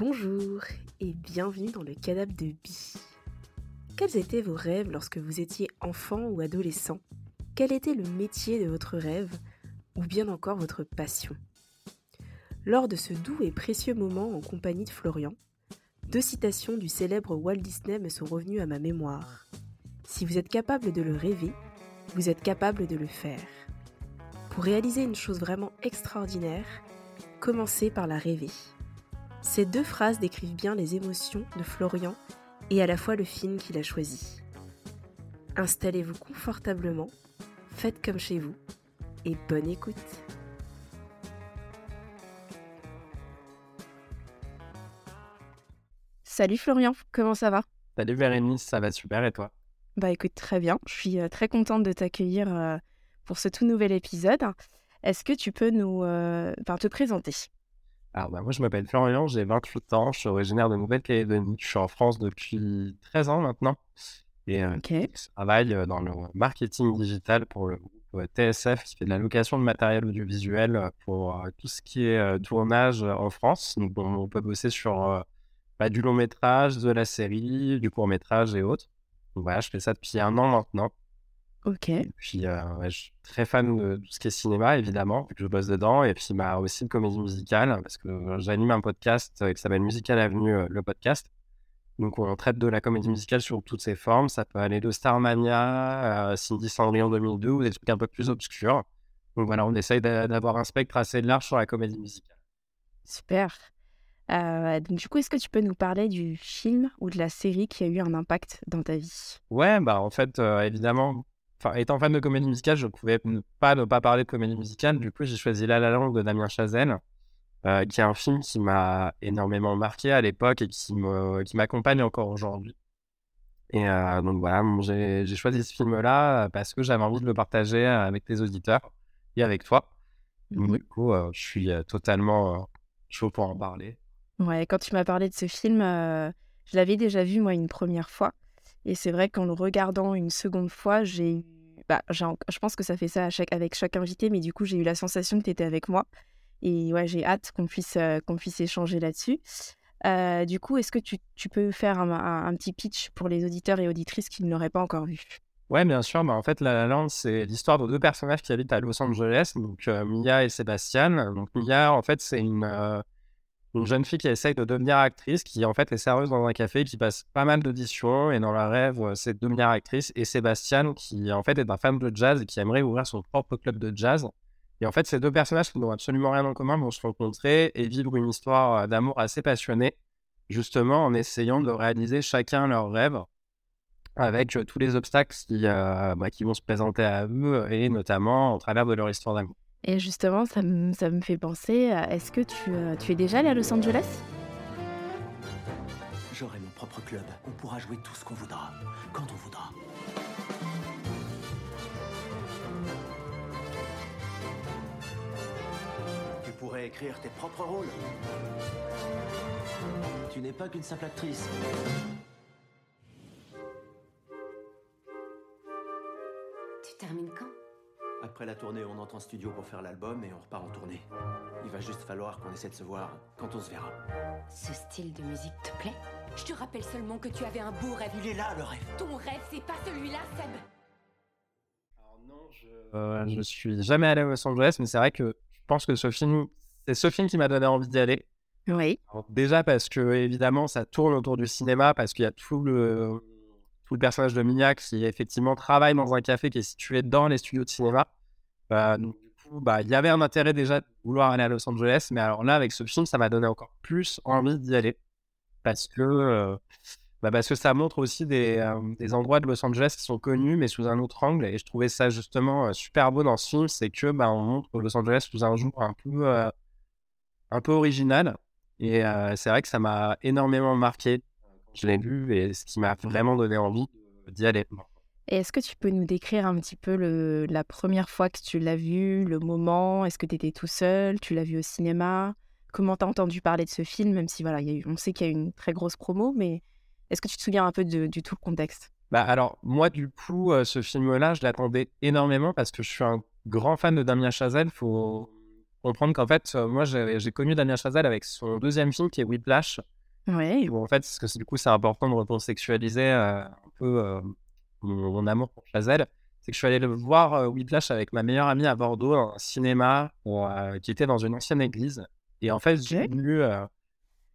Bonjour et bienvenue dans le cadavre de Bi. Quels étaient vos rêves lorsque vous étiez enfant ou adolescent? Quel était le métier de votre rêve ou bien encore votre passion? Lors de ce doux et précieux moment en compagnie de Florian, deux citations du célèbre Walt Disney me sont revenues à ma mémoire. Si vous êtes capable de le rêver, vous êtes capable de le faire. Pour réaliser une chose vraiment extraordinaire, commencez par la rêver. Ces deux phrases décrivent bien les émotions de Florian et à la fois le film qu'il a choisi. Installez-vous confortablement, faites comme chez vous et bonne écoute. Salut Florian, comment ça va? Salut Bérénice, ça va super et toi? Bah écoute, très bien. Je suis euh, très contente de t'accueillir euh, pour ce tout nouvel épisode. Est-ce que tu peux nous euh, te présenter? Alors bah, moi je m'appelle Florian, j'ai 28 ans, je suis originaire de Nouvelle-Calédonie, je suis en France depuis 13 ans maintenant et Ok. je travaille dans le marketing digital pour le groupe TSF qui fait de la location de matériel audiovisuel euh, pour euh, tout ce qui est euh, tournage euh, en France. Donc on, on peut bosser sur euh, bah, du long métrage, de la série, du court métrage et autres. Donc voilà, je fais ça depuis un an maintenant. Ok. Et puis, euh, ouais, je suis très fan de tout ce qui est cinéma, évidemment, vu que je bosse dedans. Et puis, bah, aussi de comédie musicale, parce que euh, j'anime un podcast euh, qui s'appelle Musical Avenue, le podcast. Donc, on traite de la comédie musicale sur toutes ses formes. Ça peut aller de Starmania à Cindy Cendrillon 2002 ou des trucs un peu plus obscurs. Donc, voilà, on essaye d'a- d'avoir un spectre assez large sur la comédie musicale. Super. Euh, donc du coup, est-ce que tu peux nous parler du film ou de la série qui a eu un impact dans ta vie? Ouais, bah, en fait, euh, évidemment, enfin, étant fan de comédie musicale, je pouvais ne pas ne pas parler de comédie musicale. Du coup, j'ai choisi La La Land de Damien Chazelle. euh, qui est un film qui m'a énormément marqué à l'époque et qui m'accompagne encore aujourd'hui. Et euh, donc voilà, j'ai, choisi ce film-là euh, parce que j'avais envie de le partager avec tes auditeurs et avec toi. Du coup, euh, je suis totalement chaud pour en parler. Ouais, quand tu m'as parlé de ce film, je l'avais déjà vu moi une première fois. Et c'est vrai qu'en le regardant une seconde fois, j'ai eu... Bah, je pense que ça fait ça avec chaque invité, mais du coup, j'ai eu la sensation que tu étais avec moi. Et ouais, j'ai hâte qu'on puisse, euh, qu'on puisse échanger là-dessus. Euh, du coup, est-ce que tu, tu peux faire un, petit pitch pour les auditeurs et auditrices qui ne l'auraient pas encore vu? Ouais, bien sûr. Bah, en fait, La La Land, c'est l'histoire de deux personnages qui habitent à Los Angeles, donc euh, Mia et Sébastien. Donc Mia, en fait, c'est une, une jeune fille qui essaye de devenir actrice, qui en fait est serveuse dans un café, qui passe pas mal d'auditions, et dans leur rêve, euh, c'est de devenir actrice. Et Sébastien, qui en fait est un fan de jazz et qui aimerait ouvrir son propre club de jazz. Et en fait, ces deux personnages qui n'ont absolument rien en commun vont se rencontrer et vivre une histoire euh, d'amour assez passionnée, justement en essayant de réaliser chacun leur rêve avec euh, tous les obstacles qui, bah, qui vont se présenter à eux et notamment au travers de leur histoire d'amour. Et justement, ça me, ça me fait penser, à- est-ce que tu, euh, tu es déjà allé à Los Angeles? J'aurai mon propre club. On pourra jouer tout ce qu'on voudra, quand on voudra. Tu pourrais écrire tes propres rôles. Tu n'es pas qu'une simple actrice. Tu termines quand? Après la tournée, on entre en studio pour faire l'album et on repart en tournée. Il va juste falloir qu'on essaie de se voir quand on se verra. Ce style de musique te plaît? Je te rappelle seulement que tu avais un beau rêve. Il est là, le rêve. Ton rêve, c'est pas celui-là, Seb Alors non, je, euh, je suis jamais allé à Los Angeles, mais c'est vrai que je pense que ce film, c'est ce film qui m'a donné envie d'y aller. Oui. Alors, déjà parce que évidemment ça tourne autour du cinéma, parce qu'il y a tout le, tout le personnage de Mia qui effectivement travaille dans un café qui est situé dans les studios de cinéma. Euh, donc, du coup, bah, il y avait un intérêt déjà de vouloir aller à Los Angeles, mais alors là avec ce film, ça m'a donné encore plus envie d'y aller. Parce que euh, bah, parce que ça montre aussi des, euh, des endroits de Los Angeles qui sont connus mais sous un autre angle. Et je trouvais ça justement euh, super beau dans ce film, c'est que bah, on montre Los Angeles sous un jour un peu un peu original. Et c'est vrai que ça m'a énormément marqué je l'ai vu et ce qui m'a vraiment donné envie d'y aller. Et est-ce que tu peux nous décrire un petit peu le, la première fois que tu l'as vu, le moment? Est-ce que tu étais tout seul? Tu l'as vu au cinéma? Comment t'as entendu parler de ce film Même si voilà, il y a eu, on sait qu'il y a eu une très grosse promo, mais est-ce que tu te souviens un peu de- du tout le contexte? Bah alors moi du coup euh, ce film-là je l'attendais énormément parce que je suis un grand fan de Damien Chazelle. Faut comprendre qu'en fait, euh, moi, j'ai j'ai connu Damien Chazelle avec son deuxième film qui est Whiplash. Ouais. Où en fait, parce que du coup, c'est important de recontextualiser euh, un peu euh, mon, mon amour pour Chazelle. C'est que je suis allé le voir euh, Whiplash avec ma meilleure amie à Bordeaux, un cinéma euh, qui était dans une ancienne église. Et en fait, j'ai vu,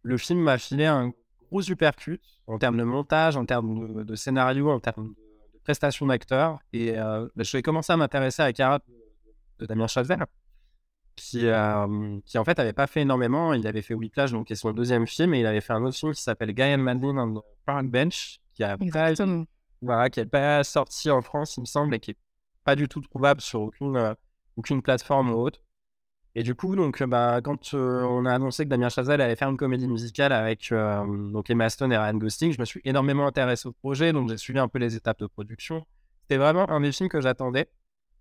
le film m'a filé un gros supercut en termes de montage, en termes de, de scénario, en termes de, prestations d'acteurs. Et bah, je vais commencer à m'intéresser à de, de Damien Chazelle, qui, euh, qui en fait avait pas fait énormément. Il avait fait Whiplash, donc qui est son deuxième film, et il avait fait un autre film qui s'appelle Guy and Madeline on the Park Bench, qui a pas, Exactement. voilà, qui est pas sorti en France, il me semble, et qui est pas du tout trouvable sur aucune, euh, aucune plateforme ou autre. Et du coup, donc, bah, quand euh, on a annoncé que Damien Chazelle allait faire une comédie musicale avec donc Emma Stone et Ryan Gosling, je me suis énormément intéressé au projet, donc j'ai suivi un peu les étapes de production. C'était vraiment un des films que j'attendais.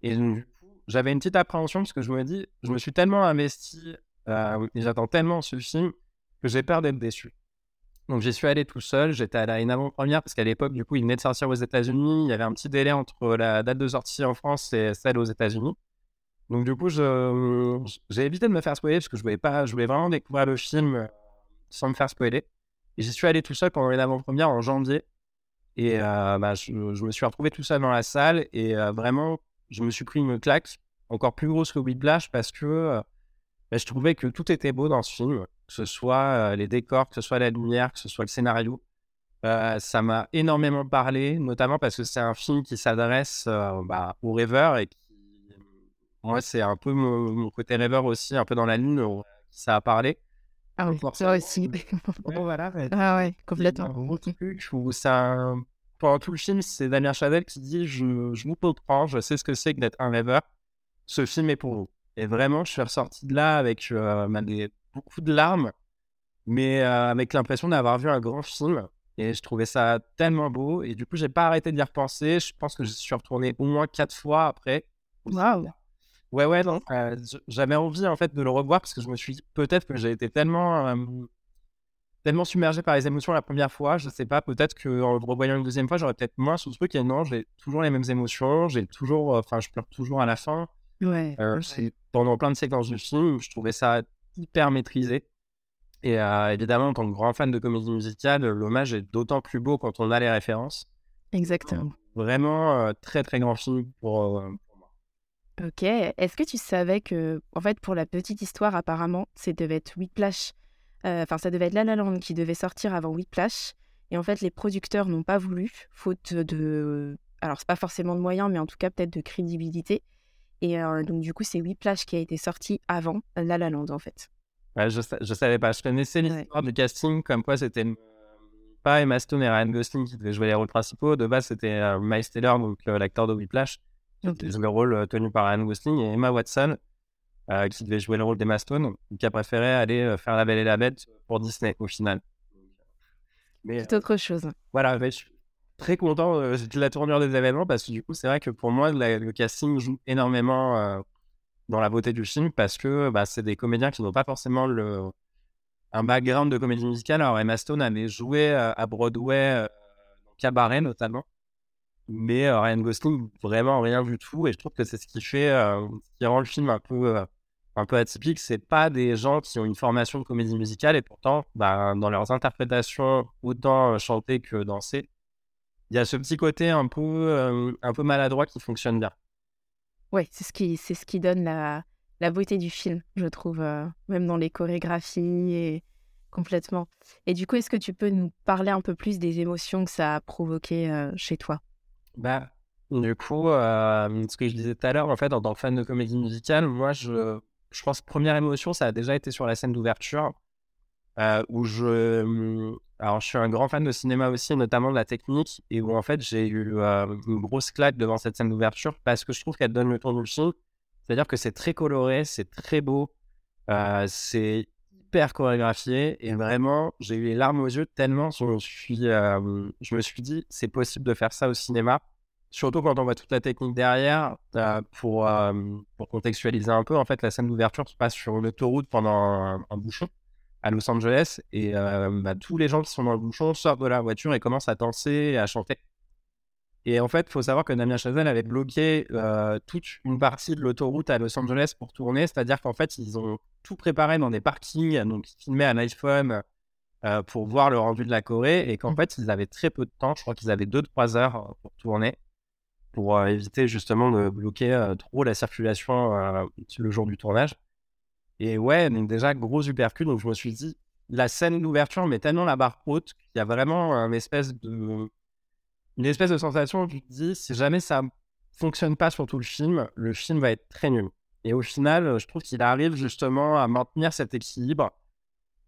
Et donc, du coup, j'avais une petite appréhension parce que je me dis, je me suis tellement investi euh, et j'attends tellement ce film que j'ai peur d'être déçu. Donc j'y suis allé tout seul, j'étais à une avant-première parce qu'à l'époque, du coup, il venait de sortir aux États-Unis. Il y avait un petit délai entre la date de sortie en France et celle aux États-Unis. Donc du coup, j'ai évité de me faire spoiler parce que je voulais pas, je voulais vraiment découvrir le film euh, sans me faire spoiler. Et j'y suis allé tout seul pendant une avant-première en janvier. Et euh, bah, je, me suis retrouvé tout seul dans la salle et vraiment, je me suis pris une claque encore plus grosse que Whiplash parce que euh, bah, je trouvais que tout était beau dans ce film, que ce soit euh, les décors, que ce soit la lumière, que ce soit le scénario. Euh, ça m'a énormément parlé, notamment parce que c'est un film qui s'adresse euh, bah, aux rêveurs et qui, moi, c'est un peu mon, mon côté rêveur aussi, un peu dans la lune, ça a parlé. Ah oui, ça aussi. voilà, ah ouais, un complètement. gros truc où ça. Pendant tout le film, c'est Damien Chazelle qui dit je, je vous comprends, je sais ce que c'est que d'être un rêveur. Ce film est pour vous. Et vraiment, je suis ressorti de là avec euh, bah, des- beaucoup de larmes, mais euh, avec l'impression d'avoir vu un grand film. Et je trouvais ça tellement beau. Et du coup, j'ai pas arrêté d'y repenser. Je pense que je suis retourné au moins quatre fois après. Waouh. Ouais, ouais, non. euh, J'avais envie en fait de le revoir parce que je me suis dit peut-être que j'ai été tellement, tellement submergé par les émotions la première fois. Je sais pas, peut-être qu'en le revoyant une deuxième fois, j'aurais peut-être moins ce truc. Et non, j'ai toujours les mêmes émotions. J'ai toujours, euh, enfin, je pleure toujours à la fin. Ouais. Euh, pendant plein de séquences du film, je trouvais ça hyper maîtrisé. Et euh, évidemment, en tant que grand fan de comédie musicale, l'hommage est d'autant plus beau quand on a les références. Exactement. Vraiment, euh, très très grand film pour, pour moi. Ok. Est-ce que tu savais que, en fait, pour la petite histoire, apparemment, c'est devait être Whiplash? Euh, Enfin, ça devait être La La Land qui devait sortir avant Whiplash. Et en fait, les producteurs n'ont pas voulu, faute de. Alors, c'est pas forcément de moyens, mais en tout cas, peut-être de crédibilité. Et euh, donc, du coup, c'est Whiplash qui a été sorti avant La La Land, en fait. Ouais, je, je savais pas. Je connaissais Ouais. l'histoire du casting, comme quoi c'était euh, pas Emma Stone et Ryan Gosling qui devaient jouer les rôles principaux. De base, c'était euh, Miles Taylor, donc euh, l'acteur de Whiplash, qui Ok. devait jouer le rôle tenu par Ryan Gosling, et Emma Watson, euh, qui devait jouer le rôle d'Emma Stone, qui a préféré aller euh, faire La Belle et la Bête pour Disney au final. Mais C'est autre chose. voilà, mais je suis très content euh, de la tournure des événements parce que du coup, c'est vrai que pour moi, la- le casting joue énormément euh, dans la beauté du film parce que bah, c'est des comédiens qui n'ont pas forcément le, un background de comédie musicale. Alors, Emma Stone avait joué euh, à Broadway, euh, dans Cabaret notamment, mais euh, Ryan Gosling, vraiment rien du tout. Et je trouve que c'est ce qui fait, euh, ce qui rend le film un peu, euh, un peu atypique. C'est pas des gens qui ont une formation de comédie musicale et pourtant, bah, dans leurs interprétations, autant euh, chanter que danser, il y a ce petit côté un peu, euh, un peu maladroit qui fonctionne bien. Ouais, c'est ce qui, c'est ce qui donne la, la beauté du film, je trouve, euh, même dans les chorégraphies et complètement. Et du coup, est-ce que tu peux nous parler un peu plus des émotions que ça a provoqué euh, chez toi? Bah, du coup, ce que je disais tout à l'heure, en fait, en tant que fan de comédie musicale, moi, je, je pense première émotion, ça a déjà été sur la scène d'ouverture, euh, où je... Alors, je suis un grand fan de cinéma aussi, notamment de la technique, et où, en fait, j'ai eu euh, une grosse claque devant cette scène d'ouverture, parce que je trouve qu'elle donne le ton du film. C'est-à-dire que c'est très coloré, c'est très beau, euh, c'est hyper chorégraphié, et vraiment, j'ai eu les larmes aux yeux tellement je me suis, euh, je me suis dit, c'est possible de faire ça au cinéma. Surtout quand on voit toute la technique derrière, euh, pour, euh, pour contextualiser un peu, en fait, la scène d'ouverture se passe sur une autoroute pendant un, un bouchon à Los Angeles, et euh, bah, tous les gens qui sont dans le bouchon sortent de la voiture et commencent à danser et à chanter. Et en fait, il faut savoir que Damien Chazelle avait bloqué euh, toute une partie de l'autoroute à Los Angeles pour tourner. C'est-à-dire qu'en fait, ils ont tout préparé dans des parkings. Donc, ils filmaient un iPhone euh, pour voir le rendu de la Corée. Et qu'en fait, ils avaient très peu de temps. Je crois qu'ils avaient 2-3 heures pour tourner. Pour éviter justement de bloquer trop la circulation le jour du tournage. Et ouais, donc déjà, gros supercul. Donc, je me suis dit, la scène d'ouverture met tellement la barre haute qu'il y a vraiment une espèce de une espèce de sensation où tu te dis, si jamais ça fonctionne pas sur tout le film, le film va être très nul. Et au final, je trouve qu'il arrive justement à maintenir cet équilibre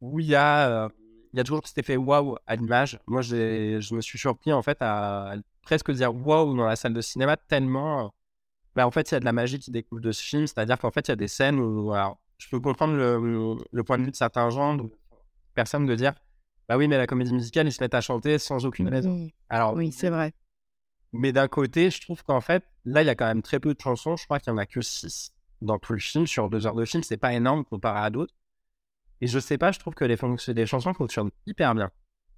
où il y a, euh, il y a toujours cet effet waouh à l'image. Moi, je me suis surpris en fait à presque dire waouh dans la salle de cinéma tellement. Bah, en fait, il y a de la magie qui découle de ce film. C'est-à-dire qu'en fait, il y a des scènes où je peux comprendre le, le, point de vue de certains gens, de personnes de dire bah oui, mais la comédie musicale, ils se mettent à chanter sans aucune raison. Alors, oui, c'est vrai. Mais d'un côté, je trouve qu'en fait, là, il y a quand même très peu de chansons. Je crois qu'il n'y en a que six dans tout le film. Sur deux heures de film, c'est pas énorme comparé à d'autres. Et je sais pas, je trouve que les, chansons fonctionnent hyper bien.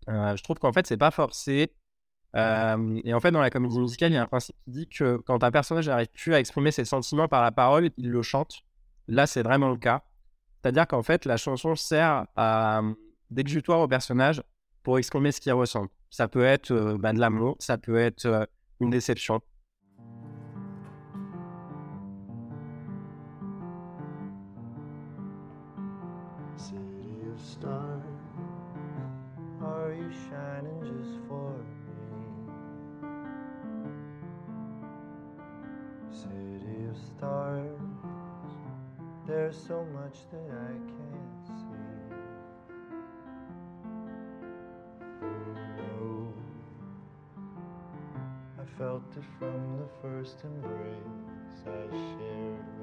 Euh, je trouve qu'en fait, c'est pas forcé. Euh, et en fait, dans la comédie musicale, il y a un principe qui dit que quand un personnage n'arrive plus à exprimer ses sentiments par la parole, il le chante. Là, c'est vraiment le cas. C'est-à-dire qu'en fait, la chanson sert à d'exutoire au personnage pour exprimer ce qu'il ressent. Ça peut être euh, bah, de l'amour, ça peut être une déception. Stars, are you shining just for me? City of stars, there's so much that I can't see. No, I felt it from the first embrace I shared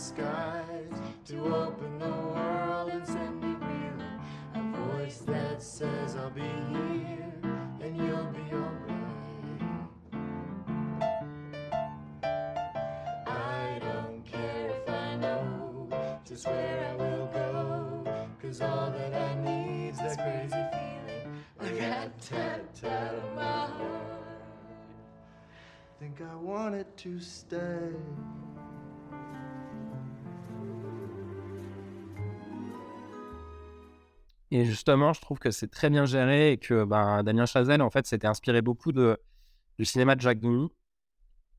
skies to open the world and send me reeling. A voice that says I'll be here and you'll be alright. I don't care if I know just where I will go, cause all that I need's that crazy feeling I got tapped out of my heart. Think I want it to stay. Et justement, je trouve que c'est très bien géré et que ben, Damien Chazelle, en fait, s'était inspiré beaucoup de, du cinéma de Jacques Demy.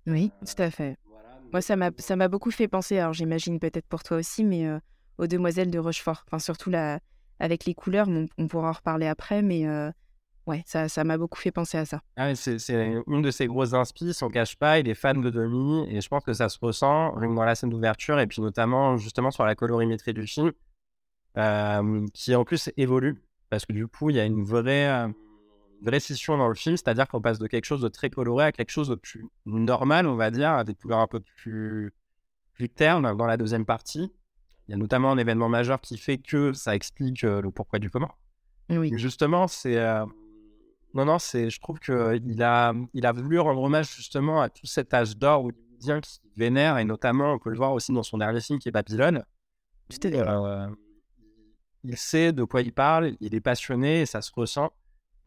Oui, tout à fait. Moi, ça m'a, ça m'a beaucoup fait penser, alors j'imagine peut-être pour toi aussi, mais aux Demoiselles de Rochefort. Enfin, surtout la, avec les couleurs, on, pourra en reparler après, mais ouais, ça, ça m'a beaucoup fait penser à ça. Ah c'est, une de ses grosses inspi, on cache pas, il est fan de Demi, et je pense que ça se ressent dans la scène d'ouverture, et puis notamment justement sur la colorimétrie du film, qui en plus évolue, parce que du coup, il y a une vraie, vraie scission dans le film, c'est-à-dire qu'on passe de quelque chose de très coloré à quelque chose de plus normal, on va dire, avec des couleurs un peu plus, plus ternes dans la deuxième partie. Il y a notamment un événement majeur qui fait que ça explique le pourquoi du comment. Oui. Justement, c'est non, non, c'est, je trouve qu'il a, il a voulu rendre hommage justement à tout cet âge d'or hollywoodien qui vénère, et notamment, on peut le voir aussi dans son dernier film qui est Babylone. Euh, il sait de quoi il parle, il est passionné, et ça se ressent.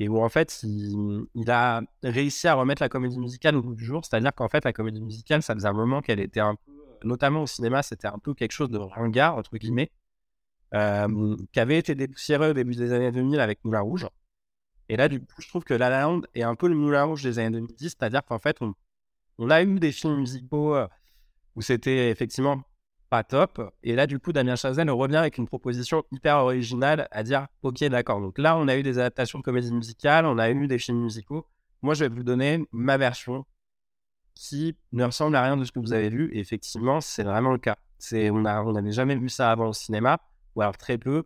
Et où en fait, il, a réussi à remettre la comédie musicale au bout du jour. C'est-à-dire qu'en fait, la comédie musicale, ça faisait un moment qu'elle était un peu, notamment au cinéma, c'était un peu quelque chose de ringard, entre guillemets, euh, qui avait été dépoussiéré au début des années 2000 avec Moulin Rouge. Et là, du coup, je trouve que La La Land est un peu le moulin rouge des années 2010, c'est-à-dire qu'en fait, on, a eu des films musicaux où c'était effectivement pas top. Et là, du coup, Damien Chazelle revient avec une proposition hyper originale à dire Ok, d'accord. Donc là, on a eu des adaptations de comédie musicale, on a eu des films musicaux. Moi, je vais vous donner ma version qui ne ressemble à rien de ce que vous avez vu. Et effectivement, c'est vraiment le cas. C'est, on n'avait jamais vu ça avant au cinéma, ou alors très peu,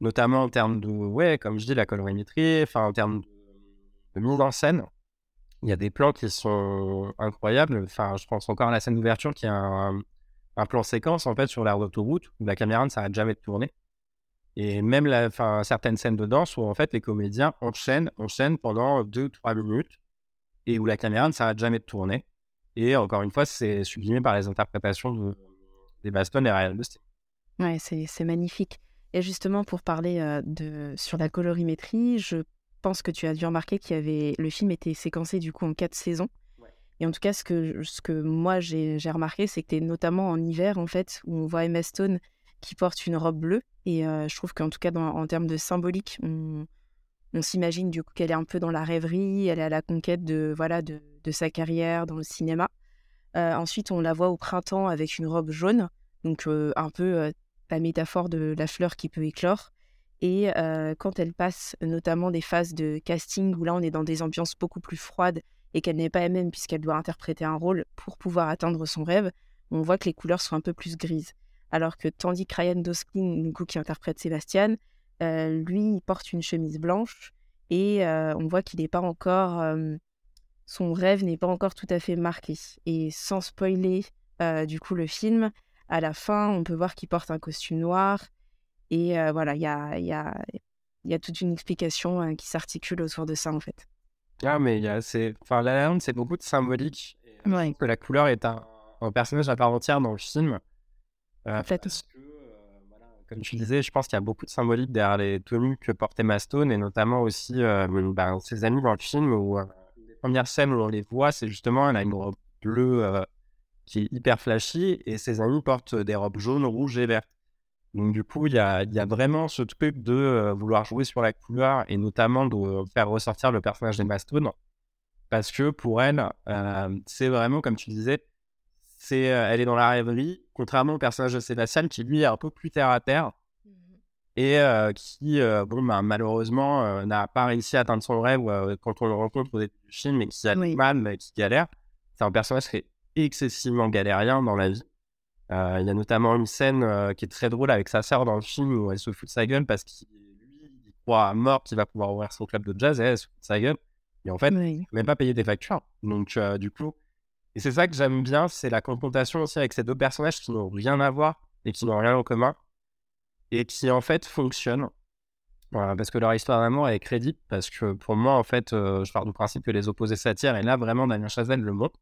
notamment en termes de, ouais, comme je dis, la colorimétrie, enfin en termes de, mise en scène. Il y a des plans qui sont incroyables. Enfin, je pense encore à la scène d'ouverture qui a un, un plan séquence en fait sur l'air d'autoroute où la caméra ne s'arrête jamais de tourner. Et même la, enfin, certaines scènes de danse où en fait les comédiens enchaînent, enchaînent pendant 2-3 minutes et où la caméra ne s'arrête jamais de tourner. Et encore une fois, c'est sublimé par les interprétations de, des Baston et Ryan Bustin. Ouais, c'est magnifique. Et justement, pour parler euh, de, sur la colorimétrie, je pense que tu as dû remarquer qu'il y avait le film était séquencé du coup en quatre saisons. Et en tout cas, ce que, moi j'ai remarqué, c'est que notamment en hiver, en fait, où on voit Emma Stone qui porte une robe bleue. Et euh, je trouve qu'en tout cas, en termes de symbolique, on, on s'imagine du coup qu'elle est un peu dans la rêverie, elle est à la conquête de, voilà, de, de sa carrière dans le cinéma. Euh, ensuite, on la voit au printemps avec une robe jaune, donc euh, un peu la métaphore de la fleur qui peut éclore. Et quand elle passe notamment des phases de casting où là on est dans des ambiances beaucoup plus froides et qu'elle n'est pas elle-même puisqu'elle doit interpréter un rôle pour pouvoir atteindre son rêve, on voit que les couleurs sont un peu plus grises. Alors que tandis que Ryan qui interprète Sébastien, euh, lui, il porte une chemise blanche et euh, on voit qu'il n'est pas encore... Euh, son rêve n'est pas encore tout à fait marqué. Et sans spoiler du coup le film, à la fin, on peut voir qu'il porte un costume noir. Et voilà, il y a toute une explication qui s'articule autour de ça en fait. Ah, mais il y a, c'est, enfin, La La c'est beaucoup de symbolique. Ouais. Que la couleur est un, un, personnage à part entière dans le film. Euh, parce que, euh, voilà, comme tu disais, je pense qu'il y a beaucoup de symbolique derrière les tenues que portait Mastone et notamment aussi euh, ben, ses amis dans le film où euh, les premières scènes où on les voit, c'est justement elle a une robe bleue euh, qui est hyper flashy et ses amis portent des robes jaunes, rouges et vertes. Donc, du coup, il y a, y a, vraiment ce truc de euh, vouloir jouer sur la couleur et notamment de faire ressortir le personnage des Stone. Parce que pour elle, euh, c'est vraiment, comme tu disais, c'est, elle est dans la rêverie, contrairement au personnage de Sébastien qui, lui, est un peu plus terre à terre mmh et qui, bon, bah, malheureusement, n'a pas réussi à atteindre son rêve quand on le rencontre au début du film et qui a du mal, mais qui galère. C'est un personnage qui est excessivement galérien dans la vie. Euh, il y a notamment une scène euh, qui est très drôle avec sa sœur dans le film où elle se fout de sa gueule parce qu'il il croit à mort qu'il va pouvoir ouvrir son club de jazz et elle se fout de sa gueule. Et en fait, il même pas payer des factures. Donc, euh, du coup, et c'est ça que j'aime bien, c'est la confrontation aussi avec ces deux personnages qui n'ont rien à voir et qui n'ont rien en commun et qui en fait fonctionnent. Voilà, parce que leur histoire d'amour est crédible, parce que pour moi, en fait, je pars du principe que les opposés s'attirent, et là, vraiment, Damien Chazelle le montre.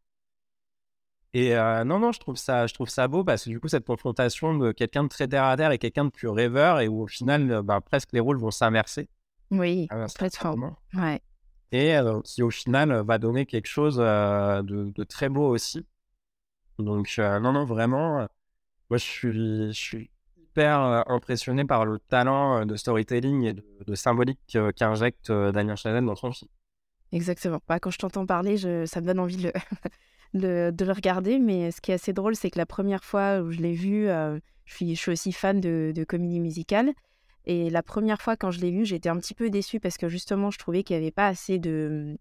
Et non, non, je trouve, ça, je trouve ça beau parce que du coup, cette confrontation de quelqu'un de très terre à terre et quelqu'un de plus rêveur et où au final, ben, presque les rôles vont s'inverser. Oui, très fort. Ouais. Et qui au final va donner quelque chose de, de, très beau aussi. Donc, non, non, vraiment, moi, je suis, je suis hyper impressionné par le talent de storytelling et de, symbolique qu'injecte Daniel Chazelle dans son film. Exactement. Bah, quand je t'entends parler, je... ça me donne envie de le, de, le regarder. Mais ce qui est assez drôle, c'est que la première fois où je l'ai vu, euh, je, suis, je suis aussi fan de, comédie musicale. Et la première fois quand je l'ai vu, j'étais un petit peu déçue parce que justement, je trouvais qu'il n'y avait pas assez de,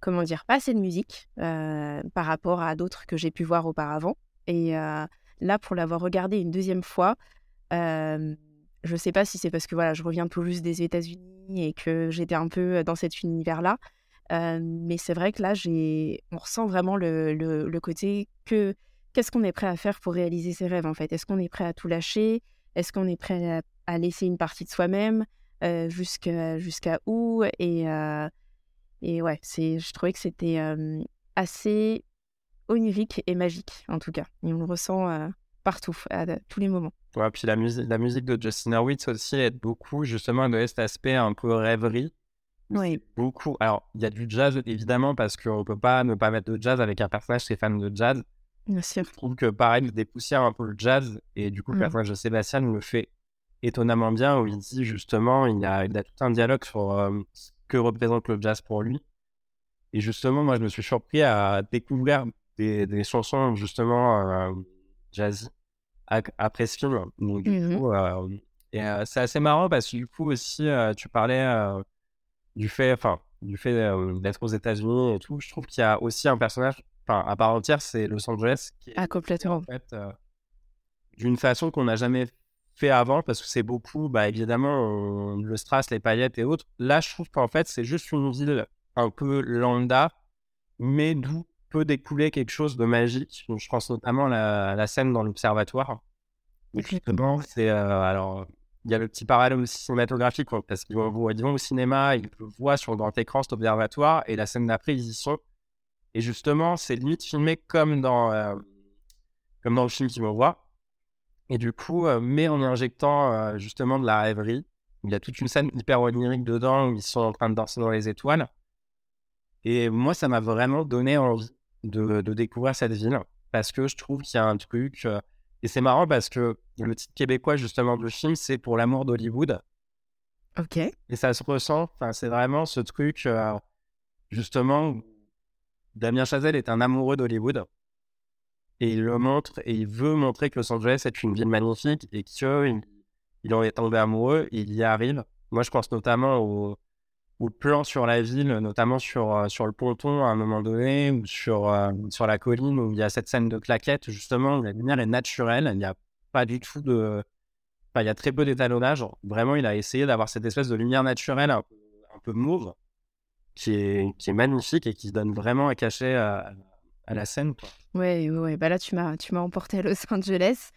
comment dire, pas assez de musique euh, par rapport à d'autres que j'ai pu voir auparavant. Et euh, là, pour l'avoir regardé une deuxième fois, je ne sais pas si c'est parce que voilà, je reviens tout juste des États-Unis et que j'étais un peu dans cet univers-là, mais c'est vrai que là, on ressent vraiment le, le, côté que qu'est-ce qu'on est prêt à faire pour réaliser ses rêves en fait? Est-ce qu'on est prêt à tout lâcher? Est-ce qu'on est prêt à, laisser une partie de soi-même euh, jusqu'à où? Et et ouais, je trouvais que c'était assez onirique et magique en tout cas. Et on le ressent partout, à, tous les moments. Ouais, puis la musique, de Justin Hurwitz aussi aide beaucoup justement de cet aspect un peu rêverie oui. Beaucoup. Alors, il y a du jazz, évidemment, parce qu'on ne peut pas ne pas mettre de jazz avec un personnage qui est fan de jazz. Bien sûr. Je trouve que, pareil, il dépoussière un peu le jazz. Et du coup, le mmh. personnage de Sébastien le fait étonnamment bien, où il dit justement, il a, il a tout un dialogue sur euh, ce que représente le jazz pour lui. Et justement, moi, je me suis surpris à découvrir des, des chansons, justement, euh, jazzy, après ce film. Donc, du Mmh coup, euh, et, euh, c'est assez marrant parce que du coup aussi, euh, tu parlais du fait, enfin, du fait euh, d'être aux États-Unis et tout. Je trouve qu'il y a aussi un personnage, enfin, à part entière, c'est Los Angeles qui est Ah, complètement. en fait euh, d'une façon qu'on n'a jamais fait avant parce que c'est beaucoup, bah, évidemment, on- le strass, les paillettes et autres. Là, je trouve qu'en fait, c'est juste une ville un peu lambda, mais d'où peut découler quelque chose de magique. Je pense notamment à la, scène dans l'observatoire. Justement, c'est euh, alors il y a le petit parallèle aussi cinématographique quoi, parce qu'ils vont, vont au cinéma, ils le voient sur le grand cet observatoire et la scène d'après ils y sont. Et justement, c'est limite filmé comme dans euh, comme dans le film qu'ils vont voir. Et du coup, euh, mais en injectant euh, justement de la rêverie. Il y a toute une scène hyper onirique dedans où ils sont en train de danser dans les étoiles. Et moi, ça m'a vraiment donné envie de découvrir cette ville parce que je trouve qu'il y a un truc. Et c'est marrant parce que le titre québécois justement du film, c'est Pour l'amour d'Hollywood. Ok. Et ça se ressent. Enfin, c'est vraiment ce truc, euh, justement, où Damien Chazelle est un amoureux d'Hollywood. Et il le montre, et il veut montrer que Los Angeles est une ville magnifique et qu'il il en est tombé amoureux et il y arrive. Moi, je pense notamment au, au plan sur la ville, notamment sur, euh, sur le ponton à un moment donné, ou sur, euh, sur la colline où il y a cette scène de claquettes, justement, où la lumière est naturelle. Il n'y a pas du tout de. Enfin, il y a très peu d'étalonnage. Vraiment, il a essayé d'avoir cette espèce de lumière naturelle un peu, mauve, qui est, qui est magnifique et qui donne vraiment un cachet à, à la scène. quoi. Ouais, ouais. Bah là, tu m'as emporté à Los Angeles.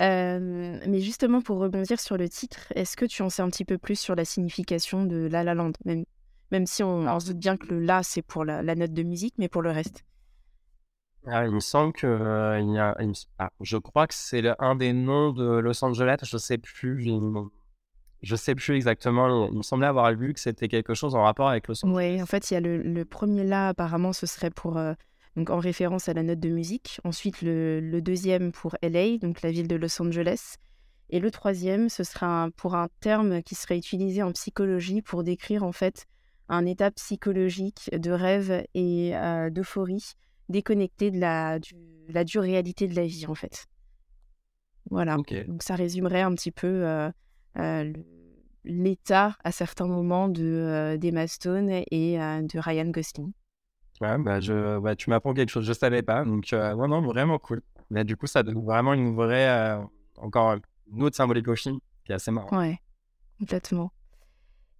Euh, mais justement, pour rebondir sur le titre, est-ce que tu en sais un petit peu plus sur la signification de La La Land? Même, même si on, on se doute bien que le La, c'est pour la, la note de musique, mais pour le reste. Ah, il me semble que euh, il y a, il me- ah, je crois que c'est un des noms de Los Angeles. Je sais plus. Je sais plus exactement. Il me semblait avoir lu que c'était quelque chose en rapport avec Los Angeles. Oui, en fait, il y a le, le premier La, apparemment, ce serait pour, euh, donc en référence à la note de musique. Ensuite, le, le deuxième pour LA, donc la ville de Los Angeles. Et le troisième, ce sera pour un terme qui serait utilisé en psychologie pour décrire en fait un état psychologique de rêve et euh, d'euphorie déconnecté de la, du, la dure réalité de la vie en fait. Voilà. Donc ça résumerait un petit peu euh, euh, l'état à certains moments de d'Emma Stone et de Ryan Gosling. Ouais, bah, je, bah, tu m'apprends quelque chose que je savais pas. Donc, euh, non, non, vraiment cool. Mais du coup, ça donne vraiment une vraie, euh, encore une autre symbolique au film qui est assez marrant. Ouais, complètement.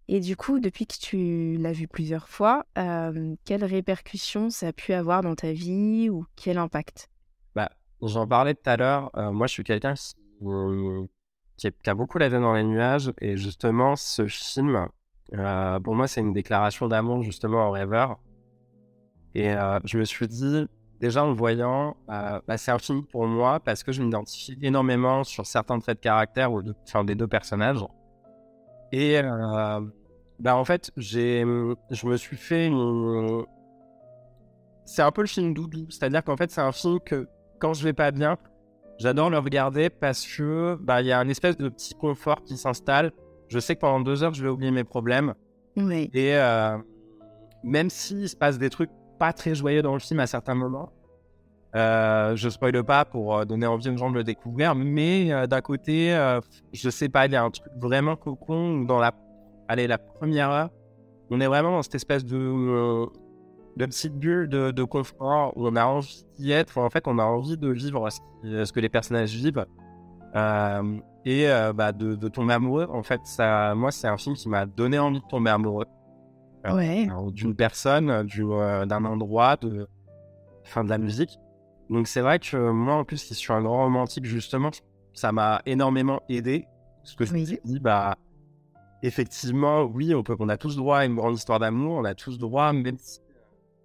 Et du coup, depuis que tu l'as vu plusieurs fois, euh, quelles répercussions ça a pu avoir dans ta vie ou quel impact? Bah, j'en parlais tout à l'heure. euh, moi, je suis quelqu'un qui, euh, qui, a beaucoup la tête dans les nuages. Et justement, ce film, pour moi, c'est une déclaration d'amour, justement, en rêveur. Et euh, je me suis dit, déjà en le voyant, euh, bah, c'est un film pour moi parce que je m'identifie énormément sur certains traits de caractère ou de- enfin, des deux personnages. Et euh, bah, en fait, j'ai, je me suis fait une... C'est un peu le film doudou, c'est-à-dire qu'en fait, c'est un film que quand je vais pas bien, j'adore le regarder parce que bah, il y a un espèce de petit confort qui s'installe. Je sais que pendant deux heures, je vais oublier mes problèmes. Oui, Et euh, même s'il se passe des trucs pas très joyeux dans le film à certains moments, euh, je spoile pas pour euh, donner envie aux gens de le découvrir, mais euh, d'un côté, euh, je sais pas, il y a un truc vraiment cocon dans la, allez, la première heure, on est vraiment dans cette espèce de, euh, de petite bulle de, confort où on a envie d'y être. En fait, on a envie de vivre ce, que les personnages vivent. Et bah, de, tomber amoureux. En fait, moi, c'est un film qui m'a donné envie de tomber amoureux. Ouais, Alors, d'une personne, du, euh, d'un endroit, de, enfin, de la musique. Donc c'est vrai que moi, en plus, qui suis un grand romantique, justement, ça m'a énormément aidé. Parce que je me suis dit, bah, effectivement, oui, on, peut, on a tous droit à une grande histoire d'amour, on a tous droit, même si,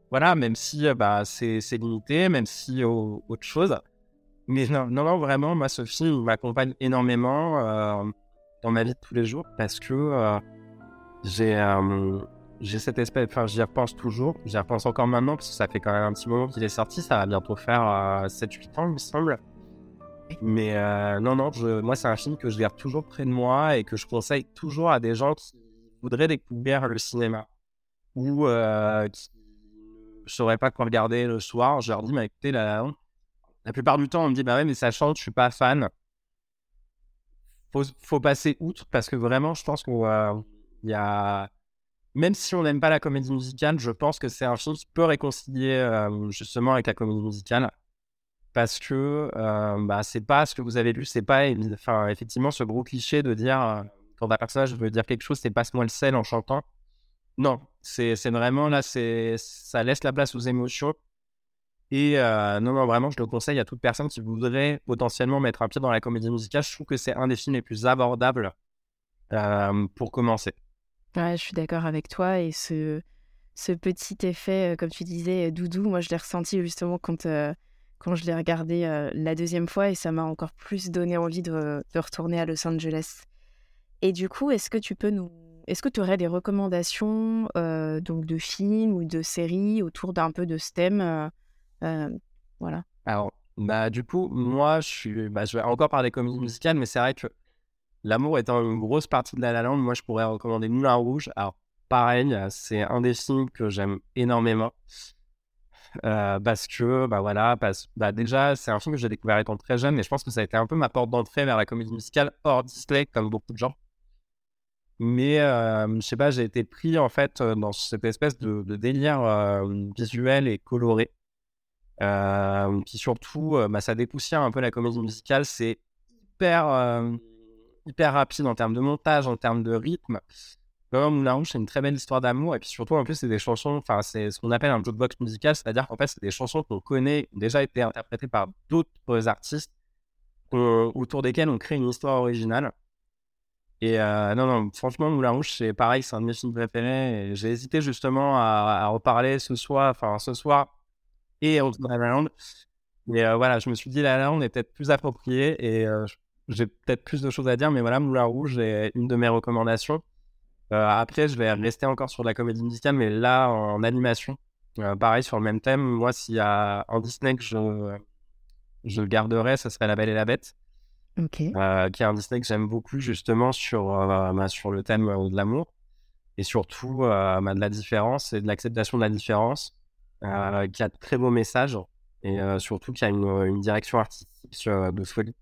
voilà, même si euh, bah, c'est, limité, même si au- autre chose. Mais non, non, non, vraiment, moi, ce film m'accompagne énormément euh, dans ma vie de tous les jours parce que euh, j'ai, euh, j'ai cette espèce, enfin, j'y repense toujours, j'y repense encore maintenant parce que ça fait quand même un petit moment qu'il est sorti, ça va bientôt faire euh, 7-8 ans, il me semble. Mais euh, non, non, je, moi, c'est un film que je garde toujours près de moi et que je conseille toujours à des gens qui voudraient découvrir le cinéma ou euh, ne sauraient pas quoi regarder le soir. Je leur dis, mais écoutez, la, la plupart du temps, on me dit, bah ouais, mais ça chante, je suis pas fan. faut, faut passer outre parce que vraiment, je pense qu'il y a. Même si on n'aime pas la comédie musicale, je pense que c'est un film qui peut réconcilier euh, justement avec la comédie musicale. Parce que euh, bah, c'est pas ce que vous avez lu, c'est pas enfin, effectivement ce gros cliché de dire euh, quand un personnage veut dire quelque chose, c'est passe-moi le sel en chantant. Non, c'est vraiment là, ça laisse la place aux émotions. Et non, non, vraiment, je le conseille à toute personne qui voudrait potentiellement mettre un pied dans la comédie musicale. Je trouve que c'est un des films les plus abordables pour commencer. Ouais, je suis d'accord avec toi. Et ce, ce petit effet, comme tu disais, doudou, moi, je l'ai ressenti justement quand, quand je l'ai regardé la deuxième fois et ça m'a encore plus donné envie de, de, retourner à Los Angeles. Et du coup, est-ce que tu peux nous. Est-ce que tu aurais des recommandations donc de films ou de séries autour d'un peu de ce thème Voilà. Alors, bah, du coup, moi, je, suis, bah, je vais encore parler comédie musicale, mais c'est vrai que L'amour étant une grosse partie de La La moi je pourrais recommander Moulin Rouge. Alors pareil, c'est un des films que j'aime énormément. Euh, parce que, bah voilà, parce, bah déjà, c'est un film que j'ai découvert étant très jeune, et je pense que ça a été un peu ma porte d'entrée vers la comédie musicale hors Disney, comme beaucoup de gens. Mais euh, je sais pas, j'ai été pris en fait euh, dans cette espèce de, délire visuel et coloré. qui surtout, bah, ça dépoussière un peu la comédie musicale. C'est hyper hyper rapide en termes de montage, en termes de rythme. Moulin Rouge, c'est une très belle histoire d'amour. Et puis surtout, en plus, c'est des chansons, enfin, c'est ce qu'on appelle un jukebox musical, c'est-à-dire qu'en fait, c'est des chansons qu'on connaît, ont déjà été interprétées par d'autres artistes, autour desquels on crée une histoire originale. Et euh, non, non, franchement, Moulin Rouge, c'est pareil, c'est un de mes films préférés. J'ai hésité justement à, reparler ce soir, enfin, ce soir et on La La Mais euh, voilà, je me suis dit, La La Land est peut-être plus approprié et euh, j'ai peut-être plus de choses à dire, mais voilà, Moulin Rouge est une de mes recommandations. Euh, après, je vais rester encore sur la comédie musicale, mais là, en animation, euh, pareil, sur le même thème. Moi, s'il y a un Disney que je, je garderais, ce serait La Belle et la Bête. Euh, qui est un Disney que j'aime beaucoup, justement, sur, bah, sur le thème de l'amour et surtout bah, de la différence et de l'acceptation de la différence, qui a de très beaux messages et surtout qui a une, une direction artistique de folie.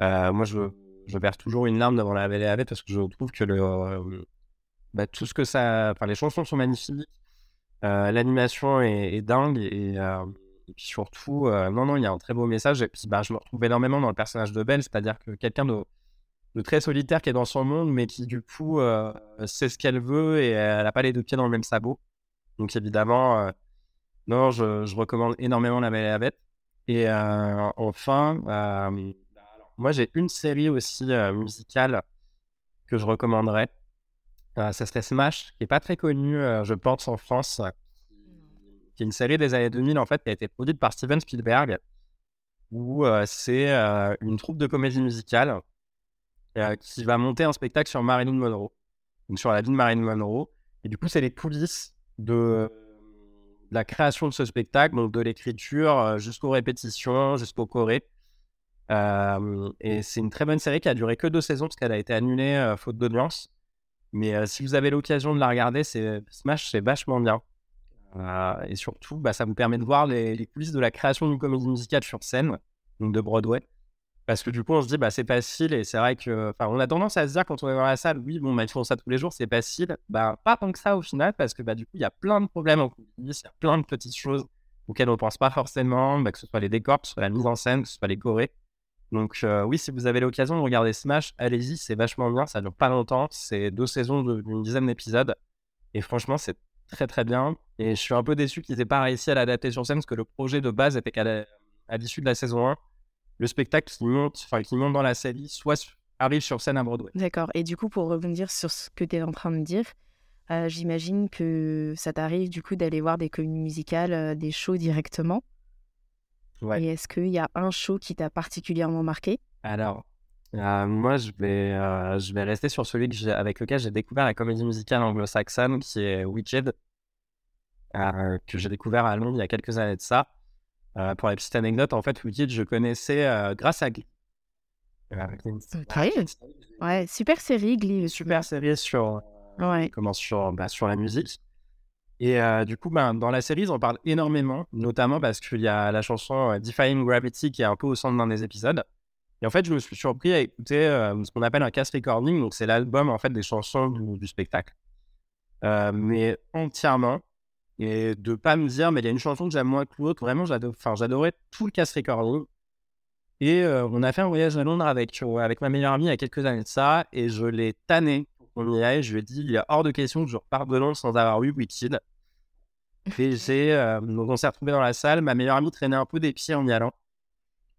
Euh, moi, je, je verse toujours une larme devant la Belle et la Bête parce que je trouve que euh, bah, tout ce que ça. Enfin, les chansons sont magnifiques, euh, l'animation est, dingue et, puis surtout, non, non, il y a un très beau message. Et puis, bah, je me retrouve énormément dans le personnage de Belle, c'est-à-dire que quelqu'un de, de, très solitaire qui est dans son monde, mais qui du coup sait ce qu'elle veut et elle n'a pas les deux pieds dans le même sabot. Donc, évidemment, non, je, je, recommande énormément La Belle et la Bête. Et enfin, moi, j'ai une série aussi euh, musicale que je recommanderais. Euh, ça serait Smash, qui n'est pas très connue, euh, je pense, en France, qui est une série des années 2000, en fait, qui a été produite par Steven Spielberg, où c'est une troupe de comédie musicale qui va monter un spectacle sur Marilyn Monroe, donc sur la vie de Marilyn Monroe. Et du coup, c'est les coulisses de la création de ce spectacle, donc de l'écriture jusqu'aux répétitions, jusqu'au choré et c'est une très bonne série qui a duré que deux saisons parce qu'elle a été annulée faute d'audience. Mais si vous avez l'occasion de la regarder, Smash, c'est vachement bien. et surtout, bah, ça vous permet de voir les, coulisses de la création d'une comédie musicale sur scène, donc de Broadway. Parce que du coup, on se dit, bah, c'est facile. Et c'est vrai que, on a tendance à se dire quand on est dans la salle, oui, bon, bah, ils font ça tous les jours, c'est facile. Bah, pas tant que ça au final, parce que du coup, il y a plein de problèmes en coulisses, il y a plein de petites choses auxquelles on ne pense pas forcément, que ce soit les décors, que ce soit la mise en scène, que ce soit les chorés. Donc euh, oui, si vous avez l'occasion de regarder Smash, allez-y, c'est vachement bien, ça dure pas longtemps, c'est deux saisons d'une dizaine d'épisodes, et franchement c'est très très bien. Et je suis un peu déçu qu'ils n'aient pas réussi à l'adapter sur scène, parce que le projet de base était qu'à l'issue de la saison 1, le spectacle qui monte, enfin qui monte dans la série, soit arrive sur scène à Broadway. D'accord. Et du coup, pour rebondir sur ce que tu es en train de dire, euh, j'imagine que ça t'arrive du coup d'aller voir des comédies musicales, euh, des shows directement. Et est-ce qu'il y a un show qui t'a particulièrement marqué? Alors, euh, moi, je vais, euh, je vais rester sur celui que avec lequel j'ai découvert la comédie musicale anglo-saxonne, qui est Wicked, euh, que j'ai découvert à Londres il y a quelques années de ça. pour la petite anecdote, en fait, Wicked, je connaissais grâce à Glee. Ouais, super série, Glee. Super série sur, ouais. comment, sur, bah, sur la musique. Et du coup, ben, dans la série, ils en parlent énormément, notamment parce qu'il y a la chanson Defying Gravity qui est un peu au centre d'un des épisodes. Et en fait, je me suis surpris à écouter ce qu'on appelle un cast recording. Donc, c'est l'album en fait des chansons du, spectacle, mais entièrement. Et de pas me dire, mais il y a une chanson que j'aime moins que l'autre. Vraiment, j'adorais tout le cast recording. Et on a fait un voyage à Londres avec, avec ma meilleure amie il y a quelques années de ça. Et je l'ai tanné qu'on y aille. Je lui ai dit, il est hors de question que je reparte de Londres sans avoir eu Wicked. Et j'ai, donc on s'est retrouvés dans la salle. Ma meilleure amie traînait un peu des pieds en y allant.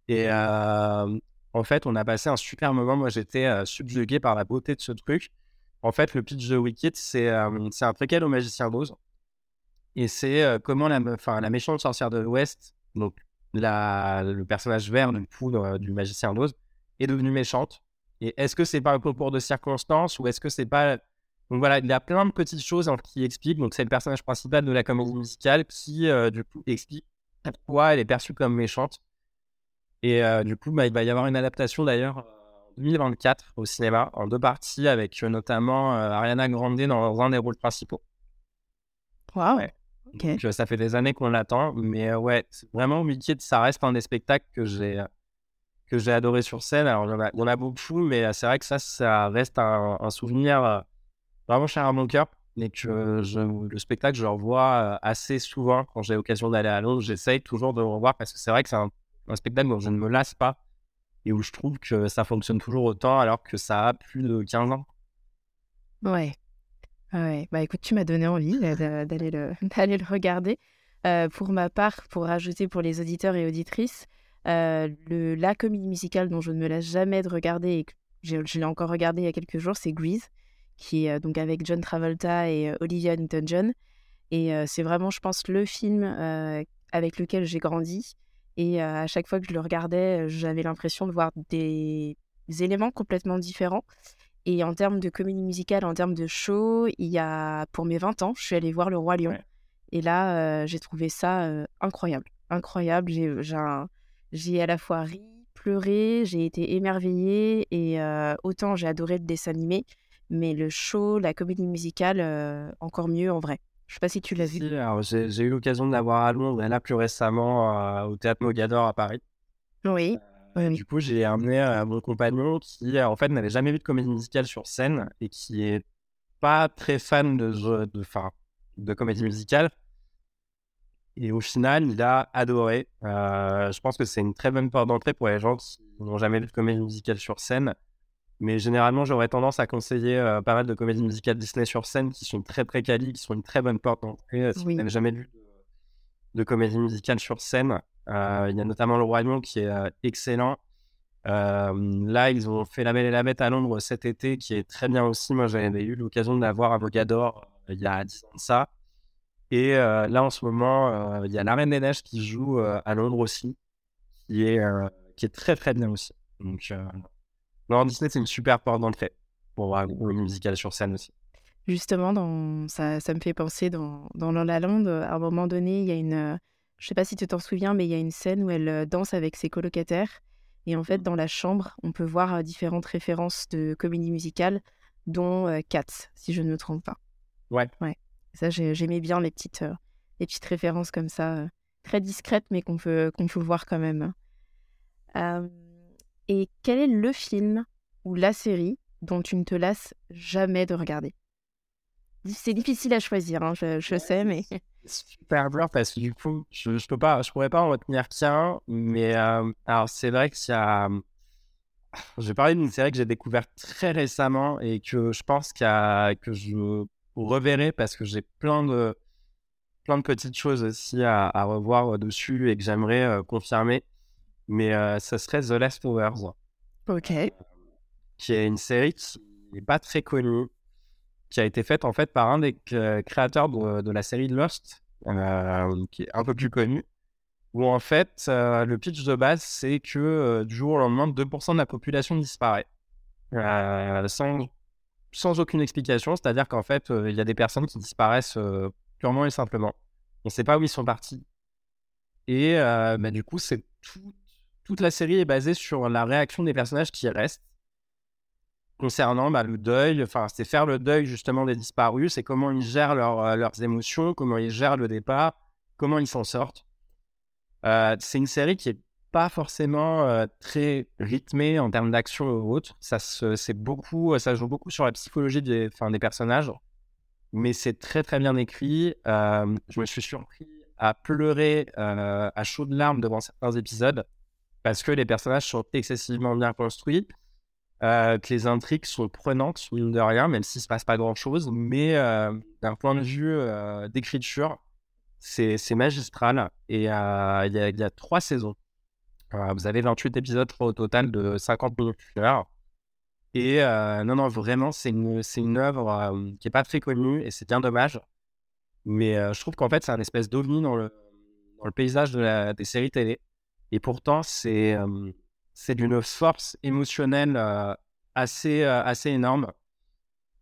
Et en fait, on a passé un super moment. Moi, j'étais subjugué par la beauté de ce truc. En fait, le pitch de Wicked, c'est un préquel au Magicien d'Oz. Et c'est comment la, la méchante sorcière de l'Ouest, donc le personnage vert de poudre du magicien d'Oz est devenue méchante. Et est-ce que c'est pas un concours de circonstances ou est-ce que c'est pas. Donc voilà, il y a plein de petites choses hein, qui expliquent. Donc c'est le personnage principal de la comédie musicale qui, du coup, explique pourquoi elle est perçue comme méchante. Et du coup, bah, il va y avoir une adaptation d'ailleurs en 2024 au cinéma en deux parties avec notamment Ariana Grande dans un des rôles principaux. Waouh! ça fait des années qu'on l'attend, mais ouais, vraiment Wicked, ça reste un des spectacles que j'ai que j'ai adoré sur scène. Alors, il y, en a, beaucoup, mais c'est vrai que ça, ça reste un, souvenir vraiment cher à mon cœur. Et que je, le spectacle, je le revois assez souvent quand j'ai l'occasion d'aller à Londres. J'essaye toujours de le revoir parce que c'est vrai que c'est un, spectacle dont je ne me lasse pas et où je trouve que ça fonctionne toujours autant alors que ça a plus de 15 ans. Ouais, Ouais, bah écoute, tu m'as donné envie d'aller le, regarder. Euh, pour ma part, pour rajouter pour les auditeurs et auditrices, euh, le, la comédie musicale dont je ne me lasse jamais de regarder et que je, l'ai encore regardé il y a quelques jours, c'est Grease, qui est euh, donc avec John Travolta et Olivia Newton-John. Et c'est vraiment, je pense, le film avec lequel j'ai grandi. Et à chaque fois que je le regardais, j'avais l'impression de voir des éléments complètement différents. Et en termes de comédie musicale, en termes de show, il y a pour mes 20 ans, je suis allée voir Le Roi Lion. Et là, euh, j'ai trouvé ça euh, incroyable. Incroyable. J'ai à la fois ri, pleuré, j'ai été émerveillée. Et euh, autant j'ai adoré le dessin animé, mais le show, la comédie musicale, encore mieux en vrai. Je sais pas si tu l'as vu. j'ai eu l'occasion de l'avoir à Londres et là plus récemment au Théâtre Mogador à Paris. Oui. Du coup, j'ai amené mon compagnon qui, en fait, n'avait jamais vu de comédie musicale sur scène et qui est pas très fan de, de, de, de comédie musicale. Et au final, il a adoré. je pense que c'est une très bonne porte d'entrée pour les gens qui n'ont jamais vu de comédie musicale sur scène. Mais généralement, j'aurais tendance à conseiller pas mal de comédies musicales Disney sur scène qui sont très très quali, qui sont une très bonne porte d'entrée. Si vous n'avez jamais vu de, de comédie musicale sur scène, euh, il y a notamment le Roi Lion qui est euh, excellent. Euh, là, ils ont fait La Belle et la Bête à Londres cet été, qui est très bien aussi. Moi, j'avais eu l'occasion d'avoir un Vogador il y a 10 ans de ça. Et là, en ce moment, il y a La Reine des Neiges qui joue à Londres aussi, qui est, qui est très très bien aussi. Donc, non, Disney, c'est une super porte d'entrée pour voir une musical sur scène aussi. Justement, dans... ça, ça me fait penser dans, dans La Land, à un moment donné, il y a une je sais pas si tu t'en souviens, mais il y a une scène où elle euh, danse avec ses colocataires. Et en fait, dans la chambre, on peut voir euh, différentes références de comédie musicale, dont euh, Cats, si je ne me trompe pas. Ouais. Ouais. Ça, j'aimais bien les petites, les petites références comme ça, très discrètes, mais qu'on peut, qu'on peut voir quand même. et quel est le film ou la série dont tu ne te lasses jamais de regarder? C'est difficile à choisir, hein, je, sais, mais super dur parce que du coup, je, je peux pas, je pourrais pas en retenir qu'un, mais euh, alors c'est vrai qu'il y a. Je vais parler d'une série que j'ai découverte très récemment et que je pense qu'il que je reverrai parce que j'ai plein de, plein de petites choses aussi à, à revoir dessus et que j'aimerais euh, confirmer. Mais euh, ce serait The Leftovers. Ok. qui est une série qui n'est pas très connue, qui a été faite en fait par un des créateurs de, la série Lost, euh, qui est un peu plus connu, où en fait euh, le pitch de base c'est que euh, du jour au lendemain 2% de la population disparaît sans, sans aucune explication, c'est-à-dire qu'en fait il y a des personnes qui disparaissent purement et simplement. On ne sait pas où ils sont partis. Et bah, du coup, toute la série est basée sur la réaction des personnages qui restent concernant bah, le deuil, enfin, c'est faire le deuil justement des disparus, c'est comment ils gèrent euh, leurs émotions, comment ils gèrent le départ, comment ils s'en sortent. Euh, c'est une série qui est pas forcément très rythmé en termes d'action ou autre. Ça, se- beaucoup, ça joue beaucoup sur la psychologie des, enfin, des personnages, mais c'est très très bien écrit. Je me suis surpris à pleurer à chaudes larmes devant certains épisodes parce que les personnages sont excessivement bien construits, que les intrigues sont prenantes, mine de rien, même s'il se passe pas grand chose, mais d'un point de vue d'écriture, c'est magistral. Et il y a trois saisons. Vous avez 28 épisodes, au total de 50 minutes. Et euh, non, non, vraiment, c'est une, une œuvre euh, qui n'est pas très connue et c'est bien dommage. Mais euh, je trouve qu'en fait, c'est un espèce d'ovni dans le, dans le paysage des séries télé. Et pourtant, c'est c'est d'une force émotionnelle assez, assez énorme.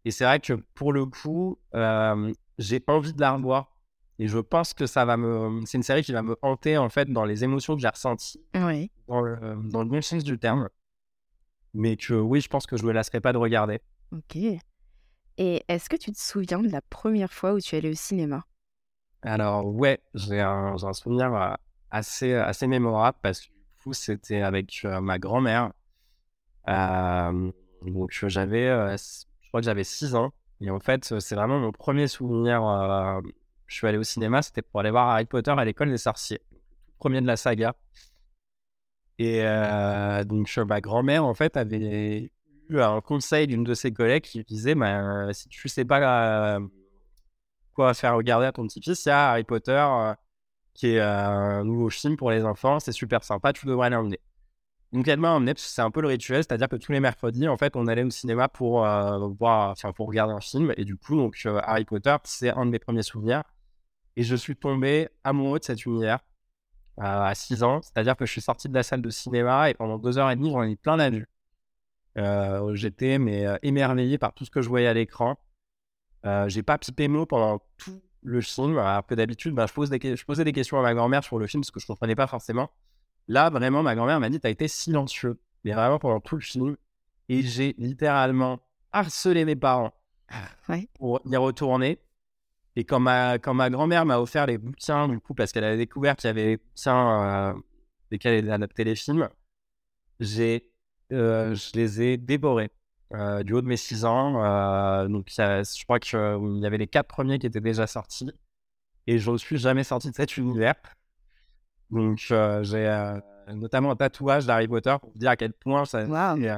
Et c'est vrai que pour le coup, euh, j'ai envie de la revoir. Et je pense que ça va me. C'est une série qui va me hanter en fait dans les émotions que j'ai ressenties, Oui. dans le, dans le bon sens du terme. Mais que oui, je pense que je ne me lasserai pas de regarder. Ok. Et est-ce que tu te souviens de la première fois où tu es allé au cinéma? Alors, ouais, j'ai un, un souvenir euh, assez, assez mémorable parce que du coup, c'était avec euh, ma grand-mère. Euh, donc, euh, j'avais, euh, je crois que j'avais 6 ans. Et en fait, euh, c'est vraiment mon premier souvenir. Euh, je suis allé au cinéma, c'était pour aller voir Harry Potter à l'école des sorciers. Premier de la saga. Et euh, donc, euh, ma grand-mère, en fait, avait eu un conseil d'une de ses collègues qui disait bah, si tu sais pas euh, quoi faire regarder à ton petit-fils, il y a Harry Potter euh, qui est euh, un nouveau film pour les enfants, c'est super sympa, tu devrais l'emmener. Donc elle m'a emmené parce que c'est un peu le rituel, c'est-à-dire que tous les mercredis, en fait, on allait au cinéma pour euh, voir, enfin pour regarder un film. Et du coup, donc euh, Harry Potter, c'est un de mes premiers souvenirs. Et je suis tombé amoureux de cet univers euh, à 6 ans, c'est-à-dire que je suis sorti de la salle de cinéma et pendant deux heures et demie, j'en ai plein la vue. Euh, J'étais mais émerveillé par tout ce que je voyais à l'écran. J'ai pas pipé mot pendant tout le film, alors que d'habitude, bah, je, je posais des questions à ma grand-mère sur le film parce que je comprenais pas forcément. Là, vraiment, ma grand-mère m'a dit T'as été silencieux, mais vraiment pendant tout le film. Et j'ai littéralement harcelé mes parents Ouais. pour y retourner. Et quand ma, quand ma grand-mère m'a offert les bouquins, du coup, parce qu'elle avait découvert qu'il y avait des bouquins euh, desquels elle adaptait les films, j'ai, euh, je les ai dévorés euh, du haut de mes 6 ans. donc, je crois qu'il y avait les quatre premiers qui étaient déjà sortis. Et je ne suis jamais sorti de cet univers. Donc, euh, j'ai euh, notamment un tatouage d'Harry Potter pour vous dire à quel point ça, Waouh. c'est, euh,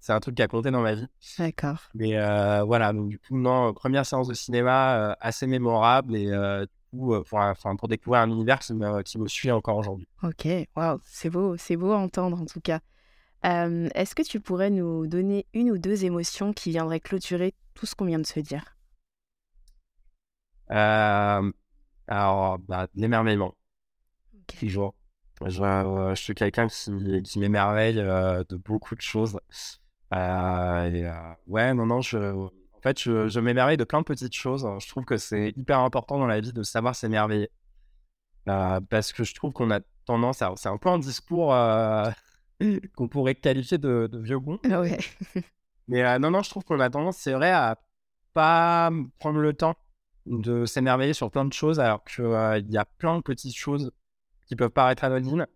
c'est un truc qui a compté dans ma vie. D'accord. Mais voilà, donc du coup, non, première séance de cinéma assez mémorable et du coup, pour, enfin, pour découvrir un univers qui me, qui me suit encore aujourd'hui. Ok, waouh, c'est beau, c'est beau à entendre en tout cas. Est-ce que tu pourrais nous donner une ou deux émotions qui viendraient clôturer tout ce qu'on vient de se dire? Alors, bah, l'émerveillement, Je, euh, je suis quelqu'un qui, qui m'émerveille euh, de beaucoup de choses. Euh, et, euh, ouais, non, non, je, en fait, je, je m'émerveille de plein de petites choses. Je trouve que c'est hyper important dans la vie de savoir s'émerveiller. Euh, parce que je trouve qu'on a tendance à. C'est un peu un discours euh, qu'on pourrait qualifier de, de vieux con. Ah Ouais. Mais euh, non, non, je trouve qu'on a tendance, c'est vrai, à pas prendre le temps de s'émerveiller sur plein de choses, alors qu'il y a plein de petites choses qui peuvent paraître anonymes,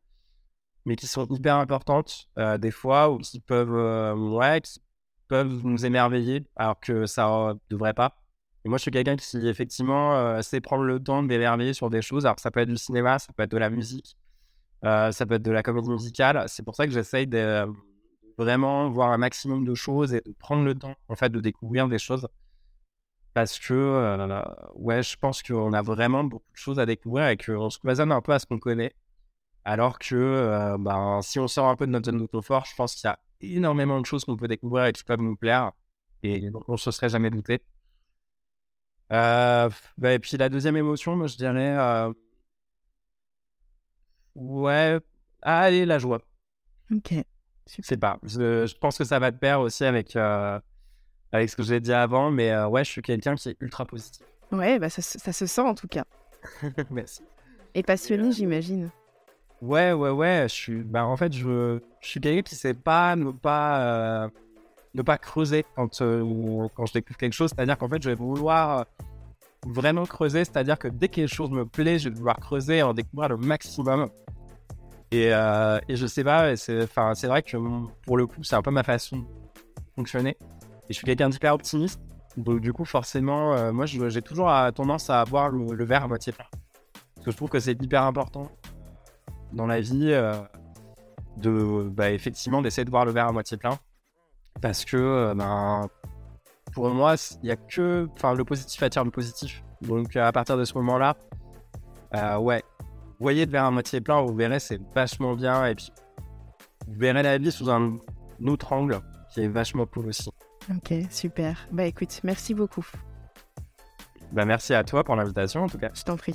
mais qui sont hyper importantes euh, des fois, ou qui peuvent, euh, ouais, qui peuvent nous émerveiller, alors que ça euh, devrait pas. Et moi, je suis quelqu'un qui, effectivement, sait prendre le temps de m'émerveiller sur des choses. Alors, ça peut être du cinéma, ça peut être de la musique, ça peut être de la comédie musicale. C'est pour ça que j'essaye de vraiment voir un maximum de choses et de prendre le temps, en fait, de découvrir des choses. Parce que, euh, ouais, je pense qu'on a vraiment beaucoup de choses à découvrir et qu'on se cloisonne un peu à ce qu'on connaît. Alors que, euh, ben, si on sort un peu de notre zone de confort, je pense qu'il y a énormément de choses qu'on peut découvrir et qui peuvent nous plaire. Et on ne se serait jamais douté. Euh, bah, et puis, la deuxième émotion, moi, je dirais, ouais, allez, la joie. Ok. Je sais pas. Je, je pense que ça va te pair aussi avec, avec ce que j'ai dit avant, mais euh, ouais, je suis quelqu'un qui est ultra positif. Ouais, bah ça, se- ça se sent en tout cas. Merci. Et passionné, j'imagine. Ouais, ouais, ouais. Je suis, bah, en fait, je, je suis quelqu'un qui sait pas ne pas, euh, ne pas creuser quand, euh, quand je découvre quelque chose. C'est-à-dire qu'en fait, je vais vouloir vraiment creuser. C'est-à-dire que dès que quelque chose me plaît, je vais vouloir creuser et en découvrir le maximum. Et, euh, et je sais pas, c'est enfin, c'est vrai que pour le coup, c'est un peu ma façon de fonctionner. Et je suis quelqu'un d'hyper optimiste. Donc, du coup, forcément, euh, moi, j'ai toujours euh, tendance à voir le, verre à moitié plein. Parce que je trouve que c'est hyper important dans la vie euh, de, bah, effectivement, d'essayer de voir le verre à moitié plein. Parce que, ben, pour moi, il y a que, enfin, le positif attire le positif. Donc, à partir de ce moment-là, ouais, voyez le verre à moitié plein, vous verrez, c'est vachement bien. Et puis, vous verrez la vie sous un autre angle qui est vachement cool aussi. Ok, super. Bah écoute, merci beaucoup. Bah, merci à toi pour l'invitation, en tout cas. Je t'en prie.